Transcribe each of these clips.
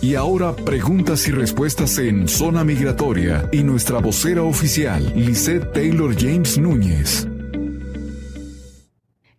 Y ahora preguntas y respuestas en Zona Migratoria y nuestra vocera oficial, Lisette Taylor James Núñez.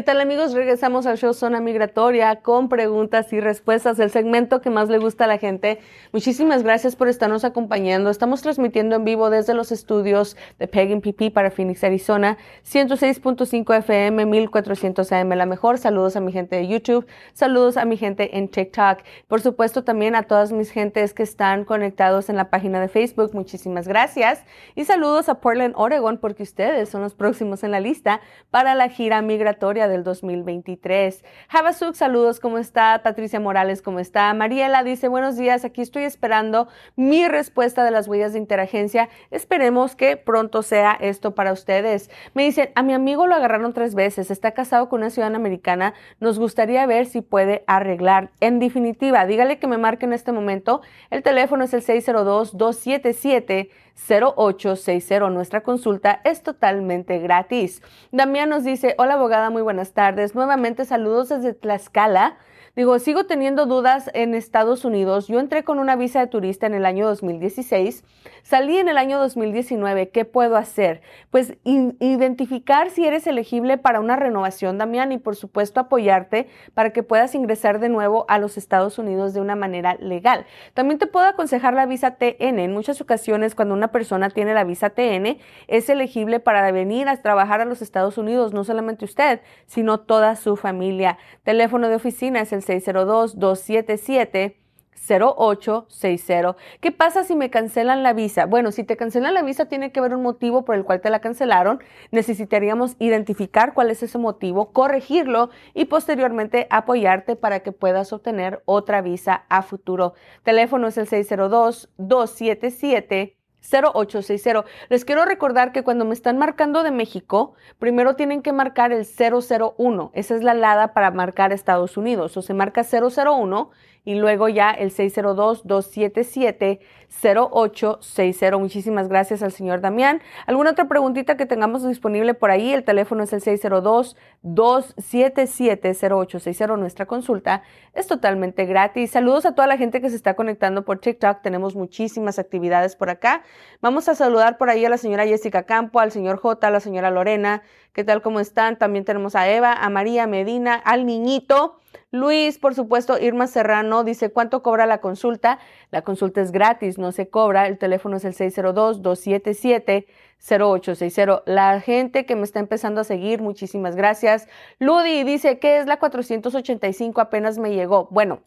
¿Qué tal amigos? Regresamos al show Zona Migratoria con preguntas y respuestas, el segmento que más le gusta a la gente. Muchísimas gracias por estarnos acompañando. Estamos transmitiendo en vivo desde los estudios de Pagan PP para Phoenix, Arizona, 106.5 FM, 1400 AM, la mejor. Saludos a mi gente de YouTube, saludos a mi gente en TikTok. Por supuesto también a todas mis gentes que están conectados en la página de Facebook. Muchísimas gracias. Y saludos a Portland, Oregon, porque ustedes son los próximos en la lista para la gira migratoria del 2023. Havasuk, saludos, ¿cómo está? Patricia Morales, ¿cómo está? Mariela dice, buenos días, aquí estoy esperando mi respuesta de las huellas de interagencia. Esperemos que pronto sea esto para ustedes. Me dicen, a mi amigo lo agarraron tres veces, está casado con una ciudadana americana, nos gustaría ver si puede arreglar. En definitiva, dígale que me marque en este momento. El teléfono es el 602 277 0860. Nuestra consulta es totalmente gratis. Damián nos dice, hola abogada, muy buenas tardes. Nuevamente saludos desde Tlaxcala. Digo, sigo teniendo dudas en Estados Unidos. Yo entré con una visa de turista en el año 2016, salí en el año 2019. ¿Qué puedo hacer? Pues identificar si eres elegible para una renovación, Damián, y por supuesto apoyarte para que puedas ingresar de nuevo a los Estados Unidos de una manera legal. También te puedo aconsejar la visa TN. En muchas ocasiones, cuando una persona tiene la visa TN, es elegible para venir a trabajar a los Estados Unidos, no solamente usted, sino toda su familia. Teléfono de oficina es el 602-277. 0860. ¿Qué pasa si me cancelan la visa? Bueno, si te cancelan la visa tiene que haber un motivo por el cual te la cancelaron. Necesitaríamos identificar cuál es ese motivo, corregirlo y posteriormente apoyarte para que puedas obtener otra visa a futuro. Teléfono es el 602 277 0860. Les quiero recordar que cuando me están marcando de México, primero tienen que marcar el 001. Esa es la alada para marcar Estados Unidos. O se marca 001 y luego ya el 602-277-0860. Muchísimas gracias al señor Damián. ¿Alguna otra preguntita que tengamos disponible por ahí? El teléfono es el 602-277-0860. Nuestra consulta es totalmente gratis. Saludos a toda la gente que se está conectando por TikTok. Tenemos muchísimas actividades por acá. Vamos a saludar por ahí a la señora Jessica Campo, al señor J, a la señora Lorena. ¿Qué tal? ¿Cómo están? También tenemos a Eva, a María Medina, al niñito. Luis, por supuesto, Irma Serrano dice, ¿cuánto cobra la consulta? La consulta es gratis, no se cobra. El teléfono es el 602-277-0860. La gente que me está empezando a seguir, muchísimas gracias. Ludi dice, ¿qué es la 485? Apenas me llegó. Bueno,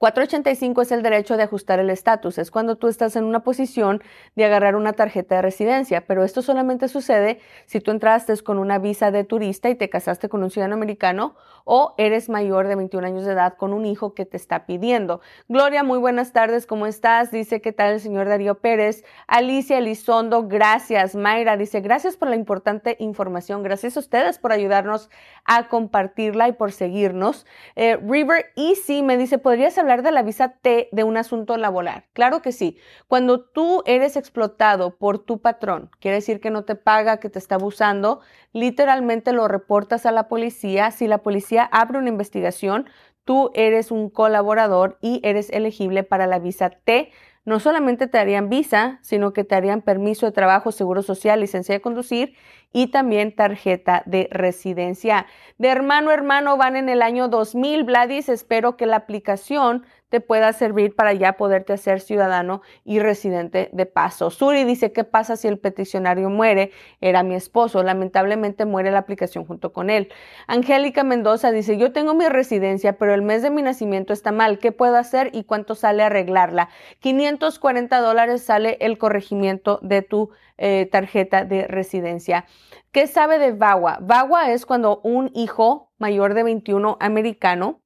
485 es el derecho de ajustar el estatus. Es cuando tú estás en una posición de agarrar una tarjeta de residencia, pero esto solamente sucede si tú entraste con una visa de turista y te casaste con un ciudadano americano o eres mayor de 21 años de edad con un hijo que te está pidiendo. Gloria, muy buenas tardes, ¿cómo estás? Dice, ¿qué tal el señor Darío Pérez? Alicia Elizondo, gracias. Mayra dice, gracias por la importante información. Gracias a ustedes por ayudarnos a compartirla y por seguirnos. Eh, River Easy me dice, ¿podrías hablar de la visa T de un asunto laboral. Claro que sí. Cuando tú eres explotado por tu patrón, quiere decir que no te paga, que te está abusando, literalmente lo reportas a la policía. Si la policía abre una investigación, tú eres un colaborador y eres elegible para la visa T no solamente te darían visa, sino que te harían permiso de trabajo, seguro social, licencia de conducir y también tarjeta de residencia. De hermano a hermano van en el año 2000. Vladis, espero que la aplicación te pueda servir para ya poderte hacer ciudadano y residente de paso. Suri dice, ¿qué pasa si el peticionario muere? Era mi esposo. Lamentablemente muere la aplicación junto con él. Angélica Mendoza dice, yo tengo mi residencia, pero el mes de mi nacimiento está mal. ¿Qué puedo hacer y cuánto sale arreglarla? 540 dólares sale el corregimiento de tu eh, tarjeta de residencia. ¿Qué sabe de VAWA? VAWA es cuando un hijo mayor de 21 americano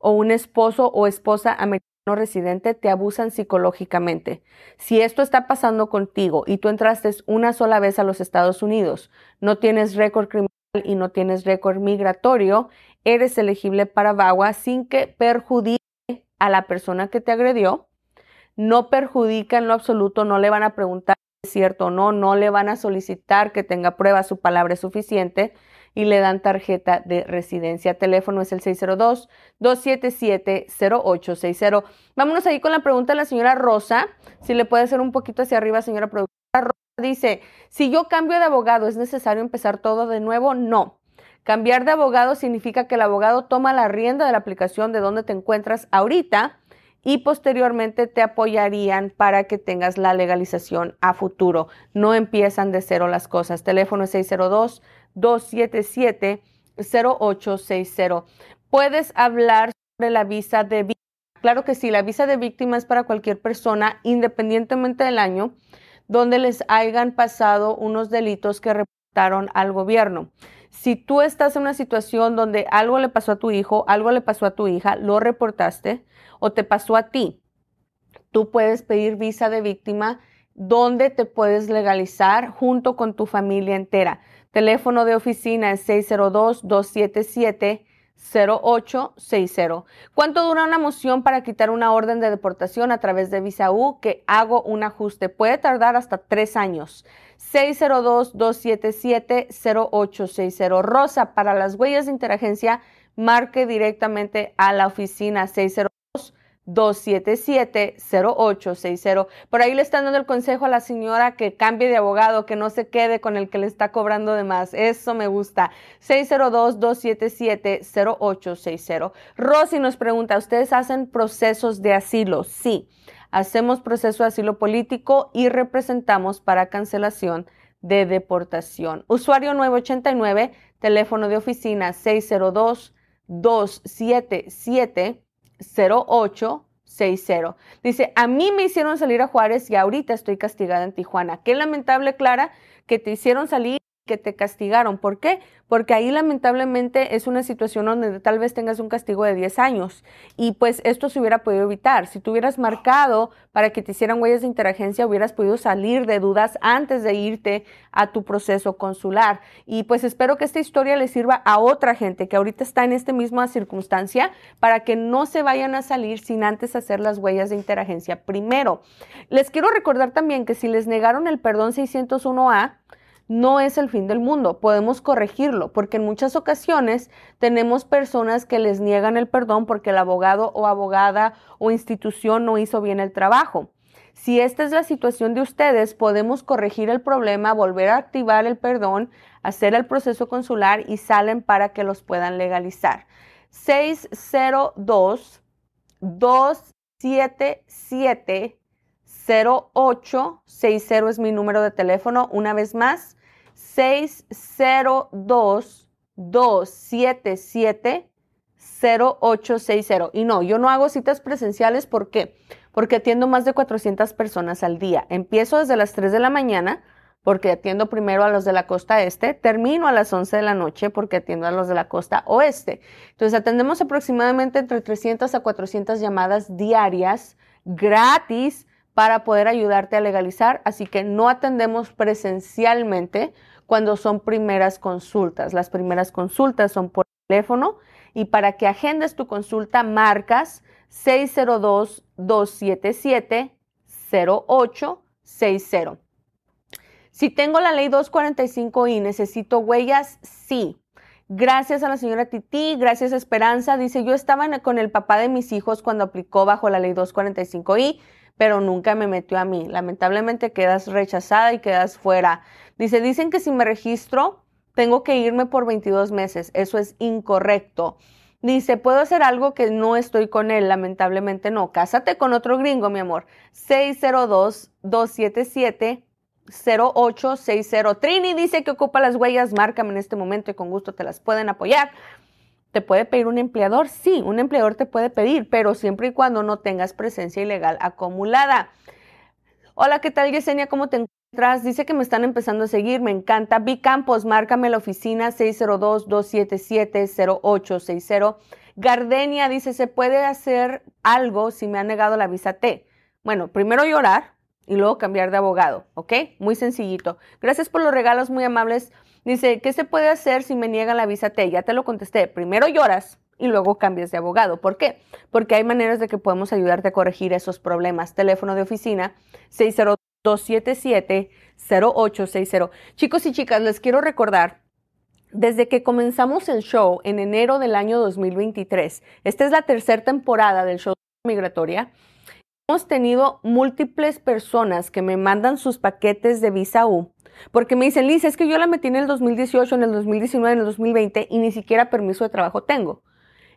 o un esposo o esposa americano residente te abusan psicológicamente. Si esto está pasando contigo y tú entraste una sola vez a los Estados Unidos, no tienes récord criminal y no tienes récord migratorio, eres elegible para VAWA sin que perjudique a la persona que te agredió. No perjudica en lo absoluto, no le van a preguntar si es cierto o no, no le van a solicitar que tenga prueba, su palabra es suficiente y le dan tarjeta de residencia. Teléfono es el 602-277-0860. Vámonos ahí con la pregunta de la señora Rosa. Si le puede hacer un poquito hacia arriba, señora productora. Rosa dice, si yo cambio de abogado, ¿es necesario empezar todo de nuevo? No. Cambiar de abogado significa que el abogado toma la rienda de la aplicación de donde te encuentras ahorita y posteriormente te apoyarían para que tengas la legalización a futuro. No empiezan de cero las cosas. Teléfono 602-277-0860. Puedes hablar sobre la visa de víctima. Claro que sí, la visa de víctima es para cualquier persona, independientemente del año, donde les hayan pasado unos delitos que reportaron al gobierno. Si tú estás en una situación donde algo le pasó a tu hijo, algo le pasó a tu hija, lo reportaste o te pasó a ti, tú puedes pedir visa de víctima donde te puedes legalizar junto con tu familia entera. Teléfono de oficina es 602-277. 0860. ¿Cuánto dura una moción para quitar una orden de deportación a través de Visa U que hago un ajuste? Puede tardar hasta tres años. 602-277-0860. Rosa, para las huellas de interagencia, marque directamente a la oficina 602 277-0860. Por ahí le están dando el consejo a la señora que cambie de abogado, que no se quede con el que le está cobrando de más. Eso me gusta. 602-277-0860. Rosy nos pregunta, ¿ustedes hacen procesos de asilo? Sí, hacemos proceso de asilo político y representamos para cancelación de deportación. Usuario 989, teléfono de oficina 602 277 0860. Dice, a mí me hicieron salir a Juárez y ahorita estoy castigada en Tijuana. Qué lamentable, Clara, que te hicieron salir que te castigaron. ¿Por qué? Porque ahí lamentablemente es una situación donde tal vez tengas un castigo de 10 años y pues esto se hubiera podido evitar. Si tú hubieras marcado para que te hicieran huellas de interagencia, hubieras podido salir de dudas antes de irte a tu proceso consular. Y pues espero que esta historia le sirva a otra gente que ahorita está en esta misma circunstancia para que no se vayan a salir sin antes hacer las huellas de interagencia primero. Les quiero recordar también que si les negaron el perdón 601A, no es el fin del mundo, podemos corregirlo, porque en muchas ocasiones tenemos personas que les niegan el perdón porque el abogado o abogada o institución no hizo bien el trabajo. Si esta es la situación de ustedes, podemos corregir el problema, volver a activar el perdón, hacer el proceso consular y salen para que los puedan legalizar. 602 277 0860 es mi número de teléfono. Una vez más, 602-277-0860. Y no, yo no hago citas presenciales. ¿Por qué? Porque atiendo más de 400 personas al día. Empiezo desde las 3 de la mañana porque atiendo primero a los de la costa este, termino a las 11 de la noche porque atiendo a los de la costa oeste. Entonces atendemos aproximadamente entre 300 a 400 llamadas diarias gratis para poder ayudarte a legalizar, así que no atendemos presencialmente cuando son primeras consultas. Las primeras consultas son por teléfono y para que agendes tu consulta marcas 602-277-0860. Si tengo la ley 245 y necesito huellas, sí. Gracias a la señora Titi, gracias Esperanza. Dice, yo estaba con el papá de mis hijos cuando aplicó bajo la ley 245i pero nunca me metió a mí. Lamentablemente quedas rechazada y quedas fuera. Dice, dicen que si me registro, tengo que irme por 22 meses. Eso es incorrecto. Dice, ¿puedo hacer algo que no estoy con él? Lamentablemente no. Cásate con otro gringo, mi amor. 602-277-0860. Trini dice que ocupa las huellas. Márcame en este momento y con gusto te las pueden apoyar. ¿Te puede pedir un empleador? Sí, un empleador te puede pedir, pero siempre y cuando no tengas presencia ilegal acumulada. Hola, ¿qué tal, Yesenia? ¿Cómo te encuentras? Dice que me están empezando a seguir, me encanta. Vi Campos, márcame la oficina 602-277-0860. Gardenia dice, ¿se puede hacer algo si me han negado la visa T? Bueno, primero llorar y luego cambiar de abogado, ¿ok? Muy sencillito. Gracias por los regalos muy amables. Dice, ¿qué se puede hacer si me niegan la visa T? Ya te lo contesté. Primero lloras y luego cambias de abogado. ¿Por qué? Porque hay maneras de que podemos ayudarte a corregir esos problemas. Teléfono de oficina 60277 0860. Chicos y chicas, les quiero recordar desde que comenzamos el show en enero del año 2023, esta es la tercera temporada del show migratoria, hemos tenido múltiples personas que me mandan sus paquetes de visa U porque me dicen, Liz, es que yo la metí en el 2018, en el 2019, en el 2020 y ni siquiera permiso de trabajo tengo.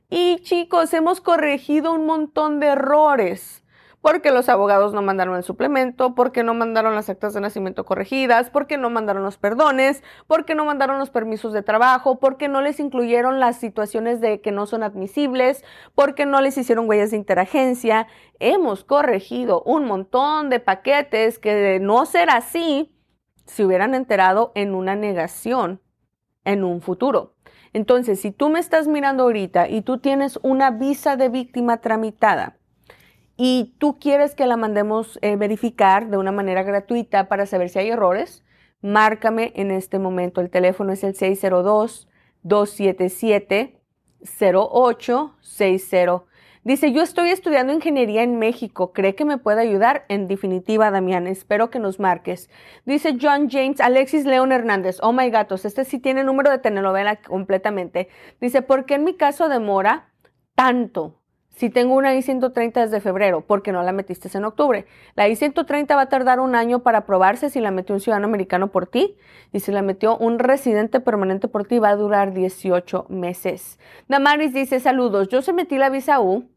Y chicos, hemos corregido un montón de errores porque los abogados no mandaron el suplemento, porque no mandaron las actas de nacimiento corregidas, porque no mandaron los perdones, porque no mandaron los permisos de trabajo, porque no les incluyeron las situaciones de que no son admisibles, porque no les hicieron huellas de interagencia. Hemos corregido un montón de paquetes que de no ser así, se hubieran enterado en una negación en un futuro. Entonces, si tú me estás mirando ahorita y tú tienes una visa de víctima tramitada, y tú quieres que la mandemos eh, verificar de una manera gratuita para saber si hay errores, márcame en este momento. El teléfono es el 602-277-0860. Dice, yo estoy estudiando ingeniería en México. ¿Cree que me puede ayudar? En definitiva, Damián, espero que nos marques. Dice John James, Alexis León Hernández. Oh my gatos, este sí tiene número de telenovela completamente. Dice, ¿por qué en mi caso demora tanto? Si tengo una I-130 desde febrero, ¿por qué no la metiste en octubre? La I-130 va a tardar un año para aprobarse si la metió un ciudadano americano por ti y si la metió un residente permanente por ti va a durar 18 meses. Damaris dice, saludos, yo se metí la visa U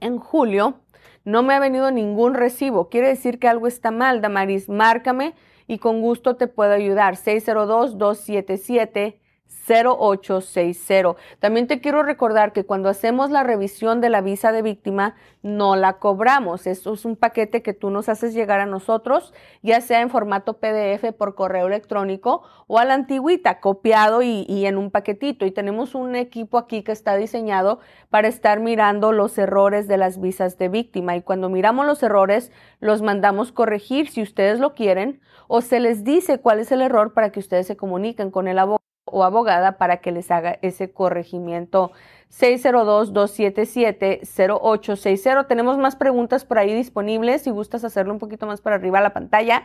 en julio, no me ha venido ningún recibo. Quiere decir que algo está mal, Damaris. Márcame y con gusto te puedo ayudar. 602-277. 0860. También te quiero recordar que cuando hacemos la revisión de la visa de víctima, no la cobramos. Esto es un paquete que tú nos haces llegar a nosotros, ya sea en formato PDF por correo electrónico o a la antigüita, copiado y, y en un paquetito. Y tenemos un equipo aquí que está diseñado para estar mirando los errores de las visas de víctima. Y cuando miramos los errores, los mandamos corregir si ustedes lo quieren o se les dice cuál es el error para que ustedes se comuniquen con el abogado o abogada para que les haga ese corregimiento. 602-277-0860. Tenemos más preguntas por ahí disponibles. Si gustas hacerlo un poquito más para arriba a la pantalla.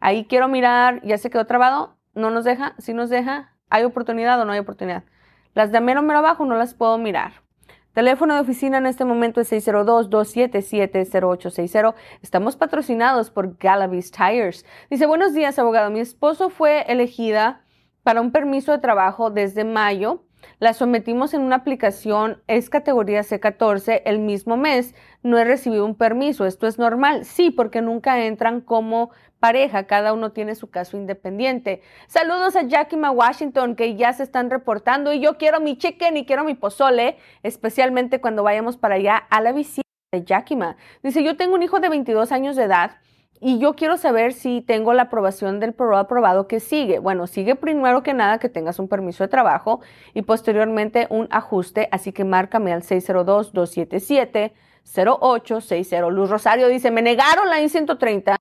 Ahí quiero mirar, ya se quedó trabado. ¿No nos deja? ¿Sí nos deja? ¿Hay oportunidad o no hay oportunidad? Las de mero mero abajo no las puedo mirar. Teléfono de oficina en este momento es 602-277-0860. Estamos patrocinados por Galavis Tires. Dice, buenos días, abogado. Mi esposo fue elegida para un permiso de trabajo desde mayo. La sometimos en una aplicación, es categoría C14, el mismo mes no he recibido un permiso. ¿Esto es normal? Sí, porque nunca entran como pareja, cada uno tiene su caso independiente. Saludos a Yakima, Washington, que ya se están reportando y yo quiero mi chicken y quiero mi pozole, especialmente cuando vayamos para allá a la visita de Yakima. Dice, yo tengo un hijo de 22 años de edad y yo quiero saber si tengo la aprobación del pro aprobado que sigue. Bueno, sigue primero que nada que tengas un permiso de trabajo y posteriormente un ajuste, así que márcame al 602-277-0860. Luz Rosario dice, me negaron la I-130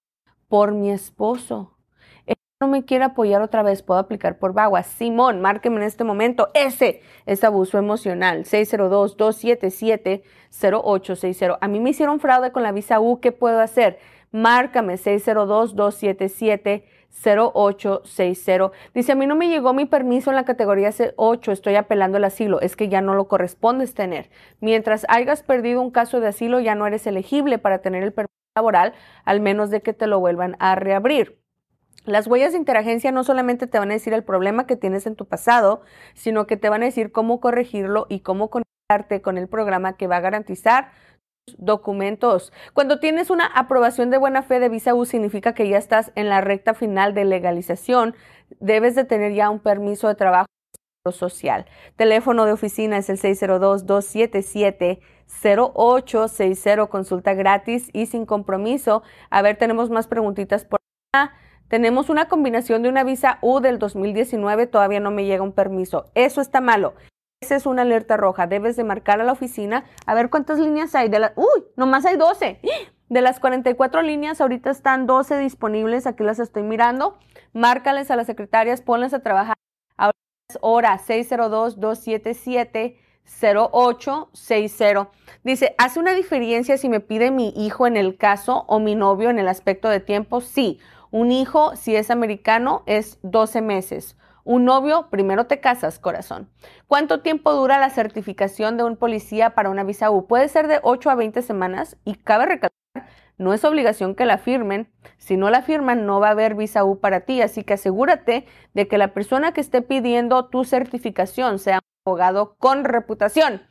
por mi esposo. Él no me quiere apoyar otra vez, puedo aplicar por Bagua. Simón, márqueme en este momento. Ese es abuso emocional. 602-277-0860. A mí me hicieron fraude con la visa U, ¿qué puedo hacer? Márcame 602-277-0860. Dice, a mí no me llegó mi permiso en la categoría C8, estoy apelando el asilo, es que ya no lo correspondes tener. Mientras hayas perdido un caso de asilo, ya no eres elegible para tener el permiso laboral, al menos de que te lo vuelvan a reabrir. Las huellas de interagencia no solamente te van a decir el problema que tienes en tu pasado, sino que te van a decir cómo corregirlo y cómo conectarte con el programa que va a garantizar documentos. Cuando tienes una aprobación de buena fe de visa U significa que ya estás en la recta final de legalización. Debes de tener ya un permiso de trabajo social. Teléfono de oficina es el 602-277-0860. Consulta gratis y sin compromiso. A ver, tenemos más preguntitas por acá. Tenemos una combinación de una visa U del 2019, todavía no me llega un permiso. Eso está malo. Esa es una alerta roja. Debes de marcar a la oficina a ver cuántas líneas hay. De la, uy, nomás hay 12. De las 44 líneas, ahorita están 12 disponibles. Aquí las estoy mirando. Márcales a las secretarias, ponles a trabajar. Ahora es hora 602-277-0860. Dice, ¿hace una diferencia si me pide mi hijo en el caso o mi novio en el aspecto de tiempo? Sí. Un hijo, si es americano, es 12 meses Un novio, primero te casas, corazón. ¿Cuánto tiempo dura la certificación de un policía para una visa U? Puede ser de 8 a 20 semanas y cabe recalcar, no es obligación que la firmen. Si no la firman, no va a haber visa U para ti. Así que asegúrate de que la persona que esté pidiendo tu certificación sea un abogado con reputación.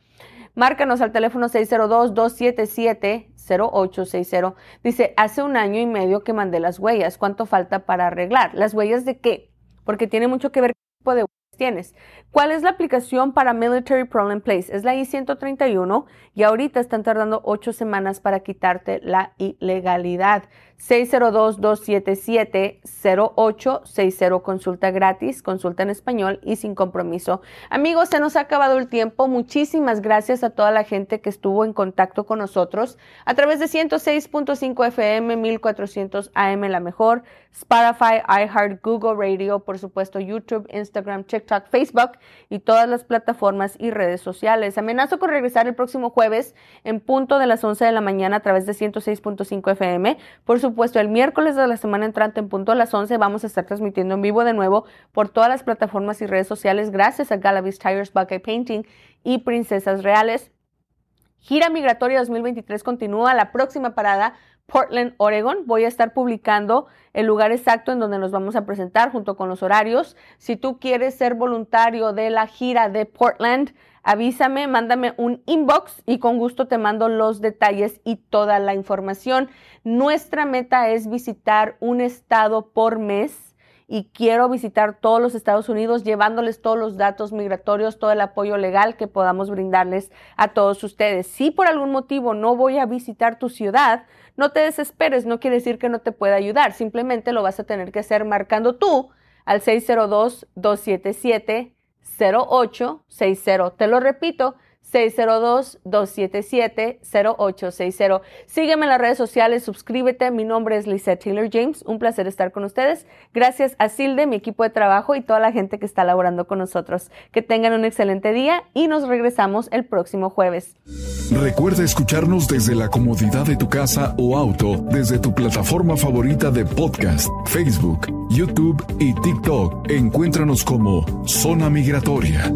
Márcanos al teléfono 602-277-0860. Dice, hace un año y medio que mandé las huellas. ¿Cuánto falta para arreglar? ¿Las huellas de qué? Porque tiene mucho que ver el tipo de huellas tienes. ¿Cuál es la aplicación para Military Problem Place? Es la I-131 y ahorita están tardando ocho semanas para quitarte la ilegalidad. 602-277-0860. Consulta gratis, consulta en español y sin compromiso. Amigos, se nos ha acabado el tiempo. Muchísimas gracias a toda la gente que estuvo en contacto con nosotros a través de 106.5 FM, 1400 AM, la mejor, Spotify, iHeart, Google Radio, por supuesto, YouTube, Instagram, TikTok, Facebook y todas las plataformas y redes sociales. Amenazo con regresar el próximo jueves en punto de las 11 de la mañana a través de 106.5 FM. Por supuesto, el miércoles de la semana entrante en punto a las 11 vamos a estar transmitiendo en vivo de nuevo por todas las plataformas y redes sociales gracias a Galavis Tires, Buckeye Painting y Princesas Reales. Gira Migratoria 2023 continúa. La próxima parada, Portland, Oregon. Voy a estar publicando el lugar exacto en donde nos vamos a presentar junto con los horarios. Si tú quieres ser voluntario de la gira de Portland, avísame, mándame un inbox y con gusto te mando los detalles y toda la información. Nuestra meta es visitar un estado por mes y quiero visitar todos los Estados Unidos llevándoles todos los datos migratorios, todo el apoyo legal que podamos brindarles a todos ustedes. Si por algún motivo no voy a visitar tu ciudad, no te desesperes, no quiere decir que no te pueda ayudar, simplemente lo vas a tener que hacer marcando tú al 602-277. 0860. Te lo repito, 602-277-0860. Sígueme en las redes sociales, suscríbete. Mi nombre es Lizette Taylor James. Un placer estar con ustedes. Gracias a Silde, mi equipo de trabajo y toda la gente que está laborando con nosotros. Que tengan un excelente día y nos regresamos el próximo jueves. Recuerda escucharnos desde la comodidad de tu casa o auto, desde tu plataforma favorita de podcast, Facebook, YouTube y TikTok. Encuéntranos como Zona Migratoria.